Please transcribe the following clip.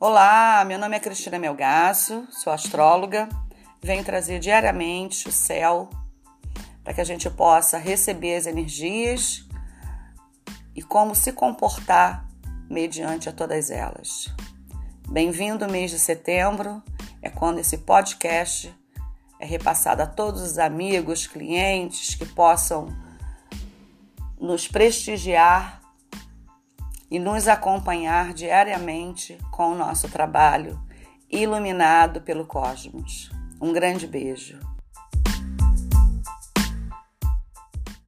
Olá, meu nome é Cristina Melgaço, sou astróloga. Venho trazer diariamente o céu para que a gente possa receber as energias e como se comportar mediante a todas elas. Bem-vindo ao mês de setembro, é quando esse podcast é repassado a todos os amigos, clientes que possam nos prestigiar e nos acompanhar diariamente com o nosso trabalho iluminado pelo cosmos. Um grande beijo.